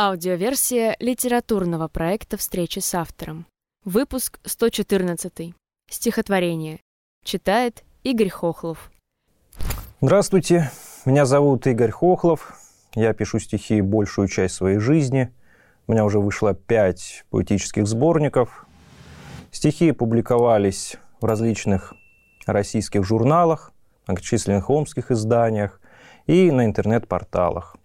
Аудиоверсия литературного проекта «Встречи с автором». Выпуск 114. Стихотворение. Читает Игорь Хохлов. Здравствуйте, меня зовут Игорь Хохлов. Я пишу стихи большую часть своей жизни. У меня уже вышло пять поэтических сборников. Стихи публиковались в различных российских журналах, многочисленных омских изданиях и на интернет-порталах.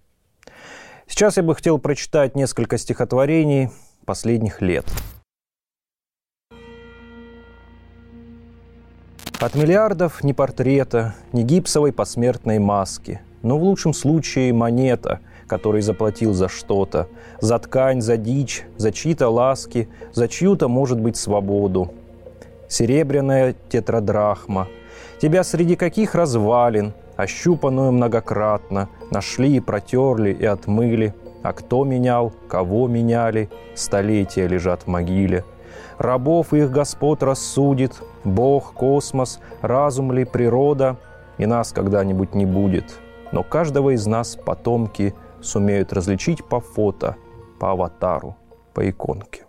Сейчас я бы хотел прочитать несколько стихотворений последних лет. От миллиардов ни портрета, ни гипсовой посмертной маски, но в лучшем случае монета, который заплатил за что-то, за ткань, за дичь, за чьи-то ласки, за чью-то, может быть, свободу. Серебряная тетрадрахма. Тебя среди каких развалин, ощупанную многократно, нашли и протерли и отмыли. А кто менял, кого меняли, столетия лежат в могиле. Рабов их господ рассудит, Бог, космос, разум ли, природа, и нас когда-нибудь не будет. Но каждого из нас потомки сумеют различить по фото, по аватару, по иконке.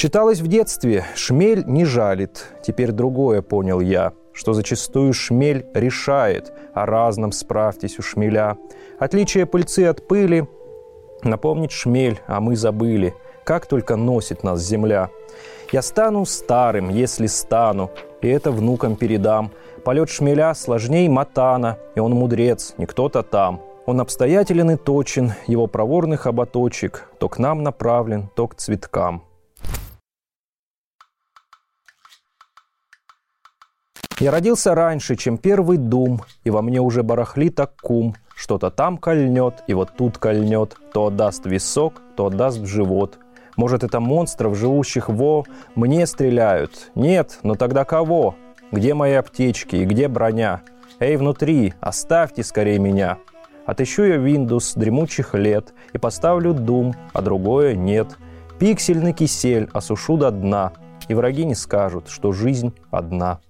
Считалось в детстве, шмель не жалит. Теперь другое понял я, что зачастую шмель решает, о разном справьтесь у шмеля. Отличие пыльцы от пыли напомнить шмель, а мы забыли, как только носит нас земля. Я стану старым, если стану, и это внукам передам. Полет шмеля сложней матана, и он мудрец, не кто-то там. Он обстоятелен и точен, его проворный хоботочек то к нам направлен, то к цветкам. Я родился раньше, чем первый дум, и во мне уже барахлит кум. Что-то там кольнет, и вот тут кольнет, то отдаст висок, то отдаст в живот. Может, это монстров, живущих во... Мне стреляют. Нет, но тогда кого? Где мои аптечки и где броня? Эй, внутри, оставьте скорее меня. Отыщу я Windows дремучих лет и поставлю Doom, а другое нет. Пиксельный кисель осушу до дна, и враги не скажут, что жизнь одна.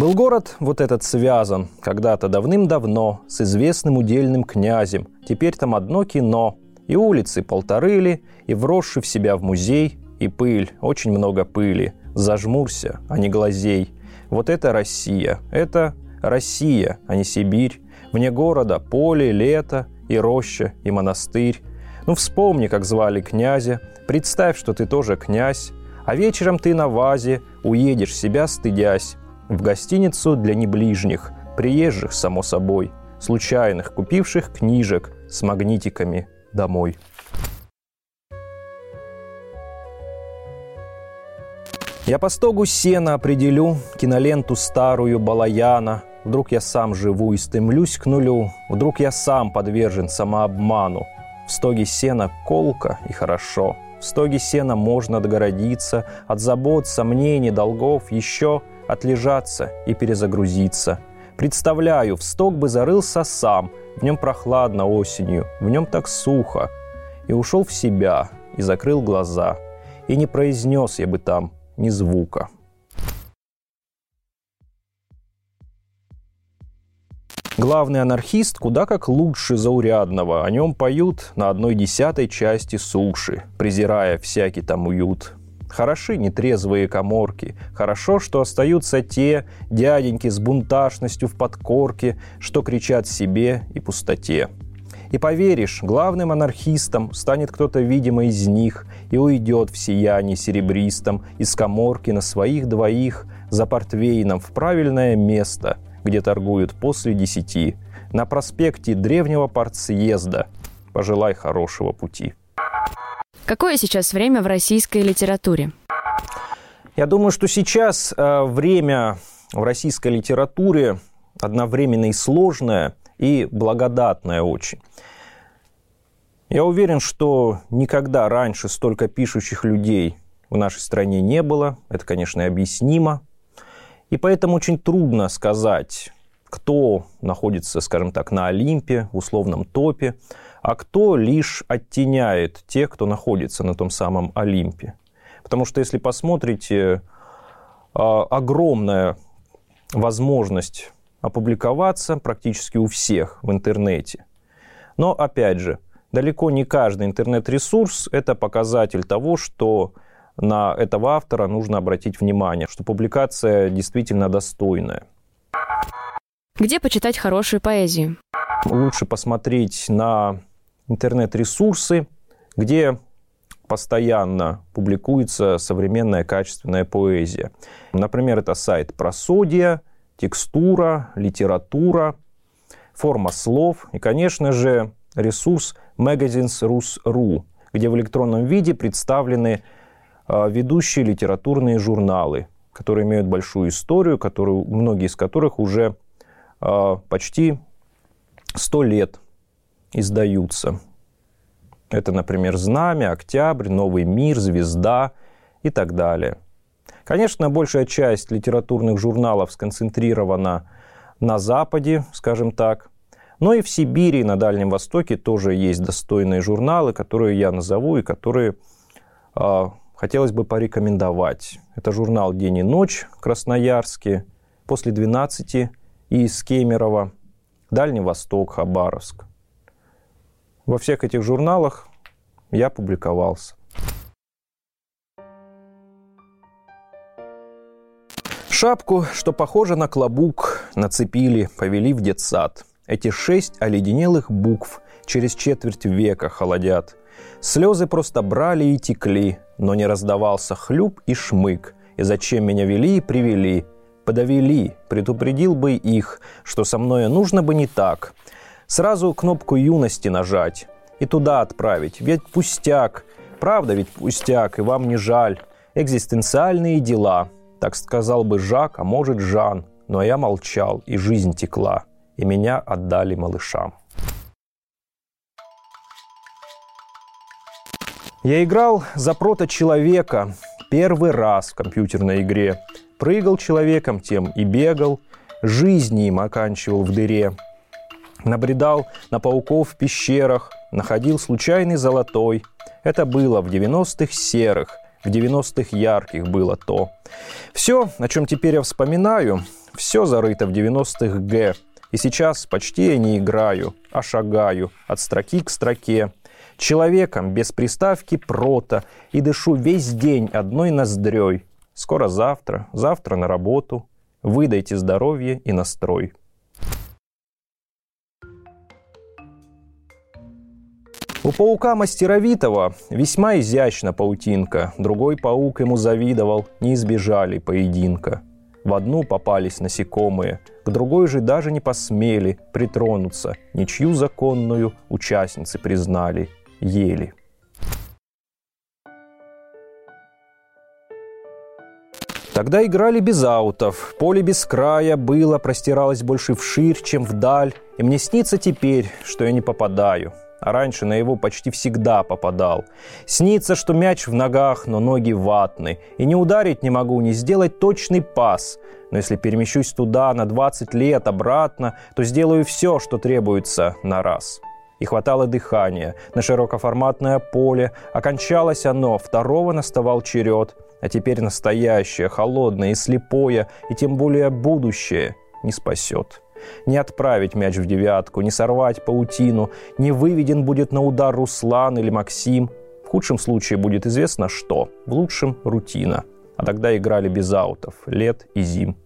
Был город вот этот связан когда-то давным-давно с известным удельным князем. Теперь там одно кино. И улицы полторы ли, и вросший в себя в музей, и пыль, очень много пыли. Зажмурся, а не глазей. Вот это Россия. Это Россия, а не Сибирь. Вне города поле, лето, и роща, и монастырь. Ну вспомни, как звали князя. Представь, что ты тоже князь. А вечером ты на вазе уедешь себя стыдясь в гостиницу для неближних, приезжих, само собой, случайных, купивших книжек с магнитиками домой. Я по стогу сена определю киноленту старую Балаяна. Вдруг я сам живу и стремлюсь к нулю. Вдруг я сам подвержен самообману. В стоге сена колка и хорошо. В стоге сена можно отгородиться от забот, сомнений, долгов, еще отлежаться и перезагрузиться. Представляю, в сток бы зарылся сам, в нем прохладно осенью, в нем так сухо. И ушел в себя, и закрыл глаза, и не произнес я бы там ни звука. Главный анархист куда как лучше заурядного. О нем поют на одной десятой части суши, презирая всякий там уют. Хороши нетрезвые коморки. Хорошо, что остаются те дяденьки с бунташностью в подкорке, что кричат себе и пустоте. И поверишь, главным анархистом станет кто-то, видимо, из них, и уйдет в сиянии серебристом из коморки на своих двоих за портвейном в правильное место, где торгуют после десяти, на проспекте древнего партсъезда. Пожелай хорошего пути. Какое сейчас время в российской литературе? Я думаю, что сейчас э, время в российской литературе одновременно и сложное, и благодатное очень. Я уверен, что никогда раньше столько пишущих людей в нашей стране не было. Это, конечно, объяснимо. И поэтому очень трудно сказать, кто находится, скажем так, на Олимпе, в условном топе а кто лишь оттеняет тех, кто находится на том самом Олимпе. Потому что если посмотрите, огромная возможность опубликоваться практически у всех в интернете. Но, опять же, далеко не каждый интернет-ресурс – это показатель того, что на этого автора нужно обратить внимание, что публикация действительно достойная. Где почитать хорошую поэзию? Лучше посмотреть на интернет-ресурсы, где постоянно публикуется современная качественная поэзия. Например, это сайт Просодия, текстура, литература, форма слов и, конечно же, ресурс Magazines.rus.ru, где в электронном виде представлены а, ведущие литературные журналы, которые имеют большую историю, которые, многие из которых уже а, почти сто лет издаются. Это, например, «Знамя», «Октябрь», «Новый мир», «Звезда» и так далее. Конечно, большая часть литературных журналов сконцентрирована на Западе, скажем так. Но и в Сибири и на Дальнем Востоке тоже есть достойные журналы, которые я назову и которые э, хотелось бы порекомендовать. Это журнал «День и ночь» Красноярске, после 12 и из Кемерово, Дальний Восток, Хабаровск. Во всех этих журналах я публиковался. Шапку, что похоже на клобук, нацепили, повели в детсад. Эти шесть оледенелых букв через четверть века холодят. Слезы просто брали и текли, но не раздавался хлюп и шмык. И зачем меня вели и привели? Подовели, предупредил бы их, что со мною нужно бы не так. Сразу кнопку юности нажать и туда отправить, ведь пустяк. Правда ведь пустяк, и вам не жаль. Экзистенциальные дела – так сказал бы Жак, а может Жан, но я молчал, и жизнь текла, и меня отдали малышам. Я играл за прото-человека первый раз в компьютерной игре. Прыгал человеком тем и бегал, жизни им оканчивал в дыре. Набредал на пауков в пещерах, находил случайный золотой. Это было в 90-х серых, в 90-х ярких было то. Все, о чем теперь я вспоминаю, все зарыто в 90-х Г. И сейчас почти я не играю, а шагаю от строки к строке. Человеком без приставки прото и дышу весь день одной ноздрёй. Скоро завтра, завтра на работу. Выдайте здоровье и настрой. У паука мастеровитого весьма изящна паутинка. Другой паук ему завидовал, не избежали поединка. В одну попались насекомые, к другой же даже не посмели притронуться, ничью законную участницы признали, ели. Тогда играли без аутов, поле без края было, простиралось больше вширь, чем вдаль, и мне снится теперь, что я не попадаю – а раньше на его почти всегда попадал. Снится, что мяч в ногах, но ноги ватны. И не ударить не могу, не сделать точный пас. Но если перемещусь туда на 20 лет обратно, то сделаю все, что требуется на раз. И хватало дыхания на широкоформатное поле. Окончалось оно, второго наставал черед. А теперь настоящее, холодное и слепое, и тем более будущее не спасет. Не отправить мяч в девятку, не сорвать паутину, не выведен будет на удар Руслан или Максим. В худшем случае будет известно что, в лучшем – рутина. А тогда играли без аутов, лет и зим.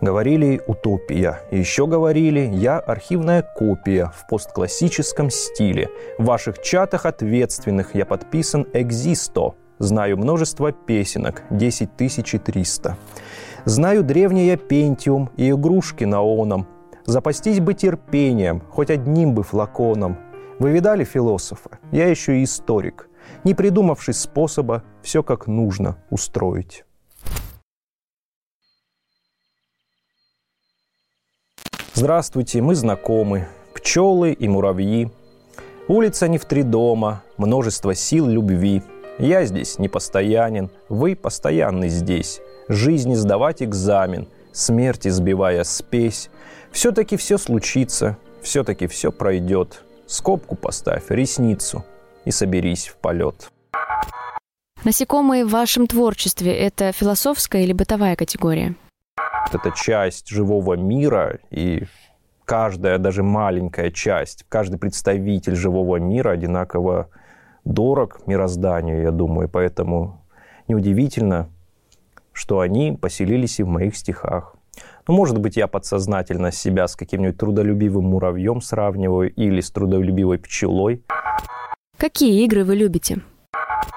Говорили «утопия». Еще говорили «я архивная копия в постклассическом стиле. В ваших чатах ответственных я подписан «экзисто». Знаю множество песенок, 10300. Знаю древнее Пентиум и игрушки на оном. Запастись бы терпением, хоть одним бы флаконом. Вы видали философа? Я еще и историк, не придумавший способа все как нужно устроить. Здравствуйте, мы знакомы. Пчелы и муравьи. Улица не в три дома, множество сил любви – я здесь непостоянен, вы постоянны здесь. Жизни сдавать экзамен, смерти сбивая спесь. Все-таки все случится, все-таки все пройдет. Скобку поставь, ресницу и соберись в полет. Насекомые в вашем творчестве – это философская или бытовая категория? Это часть живого мира, и каждая, даже маленькая часть, каждый представитель живого мира одинаково дорог мирозданию, я думаю. Поэтому неудивительно, что они поселились и в моих стихах. Ну, может быть, я подсознательно себя с каким-нибудь трудолюбивым муравьем сравниваю или с трудолюбивой пчелой. Какие игры вы любите?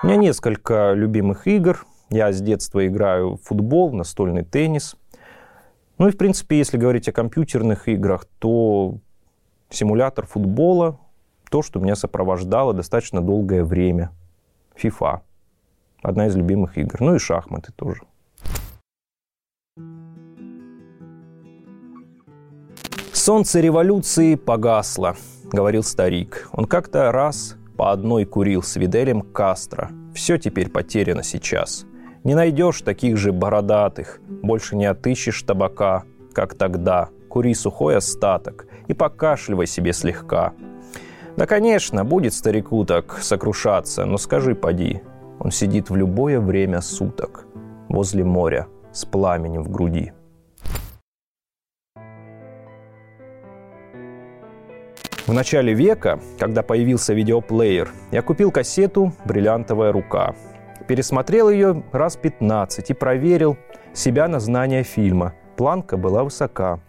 У меня несколько любимых игр. Я с детства играю в футбол, настольный теннис. Ну и, в принципе, если говорить о компьютерных играх, то симулятор футбола, то, что меня сопровождало достаточно долгое время. FIFA. Одна из любимых игр. Ну и шахматы тоже. «Солнце революции погасло», — говорил старик. Он как-то раз по одной курил с Виделем Кастро. Все теперь потеряно сейчас. Не найдешь таких же бородатых, больше не отыщешь табака, как тогда. Кури сухой остаток и покашливай себе слегка. Да, конечно, будет старику так сокрушаться, но скажи, поди, он сидит в любое время суток возле моря с пламенем в груди. В начале века, когда появился видеоплеер, я купил кассету «Бриллиантовая рука». Пересмотрел ее раз 15 и проверил себя на знание фильма. Планка была высока.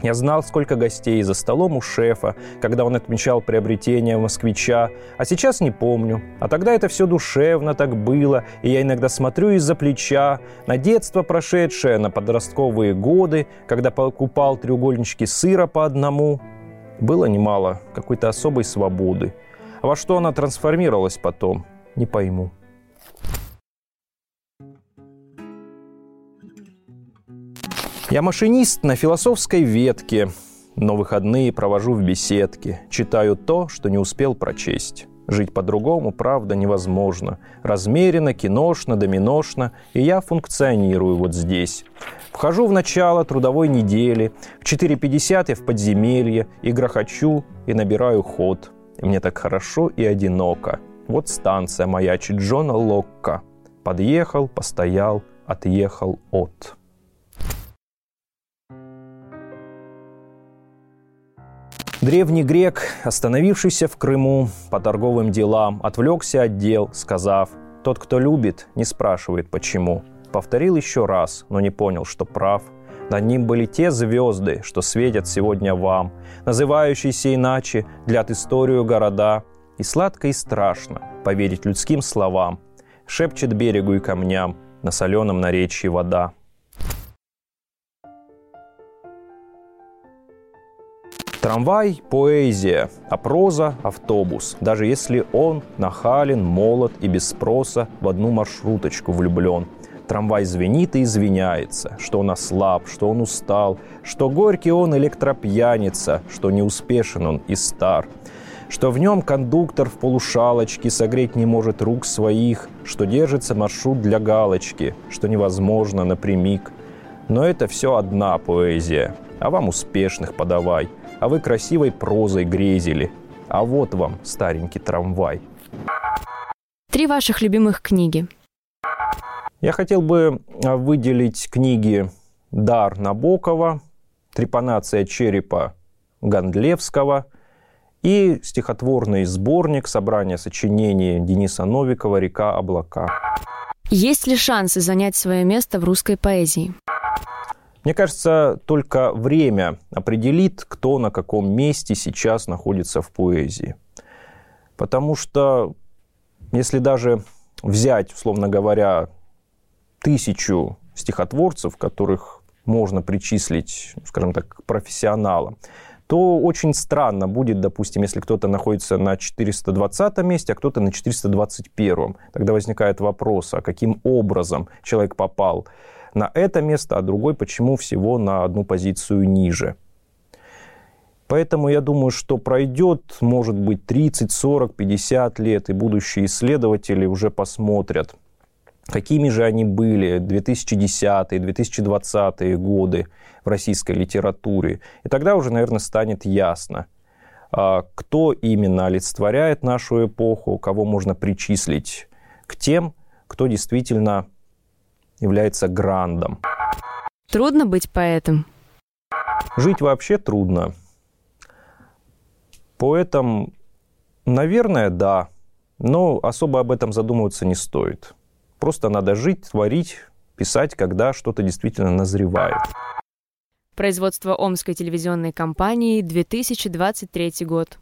Я знал, сколько гостей за столом у шефа, когда он отмечал приобретение москвича, а сейчас не помню. А тогда это все душевно так было, и я иногда смотрю из-за плеча на детство прошедшее, на подростковые годы, когда покупал треугольнички сыра по одному, было немало какой-то особой свободы. А во что она трансформировалась потом, не пойму. Я машинист на философской ветке, но выходные провожу в беседке, читаю то, что не успел прочесть. Жить по-другому, правда, невозможно. Размеренно, киношно, доминошно, и я функционирую вот здесь. Вхожу в начало трудовой недели, в 4.50 я в подземелье, и грохочу, и набираю ход. И мне так хорошо и одиноко. Вот станция маячит Джона Локка. Подъехал, постоял, отъехал от. Древний грек, остановившийся в Крыму по торговым делам, отвлекся от дел, сказав, «Тот, кто любит, не спрашивает, почему». Повторил еще раз, но не понял, что прав. Над ним были те звезды, что светят сегодня вам, называющиеся иначе, длят историю города. И сладко и страшно поверить людским словам, шепчет берегу и камням на соленом наречии вода. Трамвай – поэзия, а проза – автобус, даже если он нахален, молод и без спроса в одну маршруточку влюблен – Трамвай звенит и извиняется, что он ослаб, что он устал, что горький он электропьяница, что неуспешен он и стар, что в нем кондуктор в полушалочке согреть не может рук своих, что держится маршрут для галочки, что невозможно напрямик. Но это все одна поэзия, а вам успешных подавай, а вы красивой прозой грезили, а вот вам старенький трамвай. Три ваших любимых книги – я хотел бы а, выделить книги «Дар Набокова», «Трепанация черепа» Гандлевского и стихотворный сборник собрания сочинений Дениса Новикова «Река облака». Есть ли шансы занять свое место в русской поэзии? Мне кажется, только время определит, кто на каком месте сейчас находится в поэзии. Потому что если даже взять, условно говоря, тысячу стихотворцев, которых можно причислить, скажем так, к профессионалам, то очень странно будет, допустим, если кто-то находится на 420 месте, а кто-то на 421. Тогда возникает вопрос, а каким образом человек попал на это место, а другой почему всего на одну позицию ниже. Поэтому я думаю, что пройдет, может быть, 30, 40, 50 лет, и будущие исследователи уже посмотрят, какими же они были 2010-2020 годы в российской литературе. И тогда уже, наверное, станет ясно, а, кто именно олицетворяет нашу эпоху, кого можно причислить к тем, кто действительно является грандом. Трудно быть поэтом? Жить вообще трудно. Поэтом, наверное, да. Но особо об этом задумываться не стоит. Просто надо жить, творить, писать, когда что-то действительно назревает. Производство Омской телевизионной компании, 2023 год.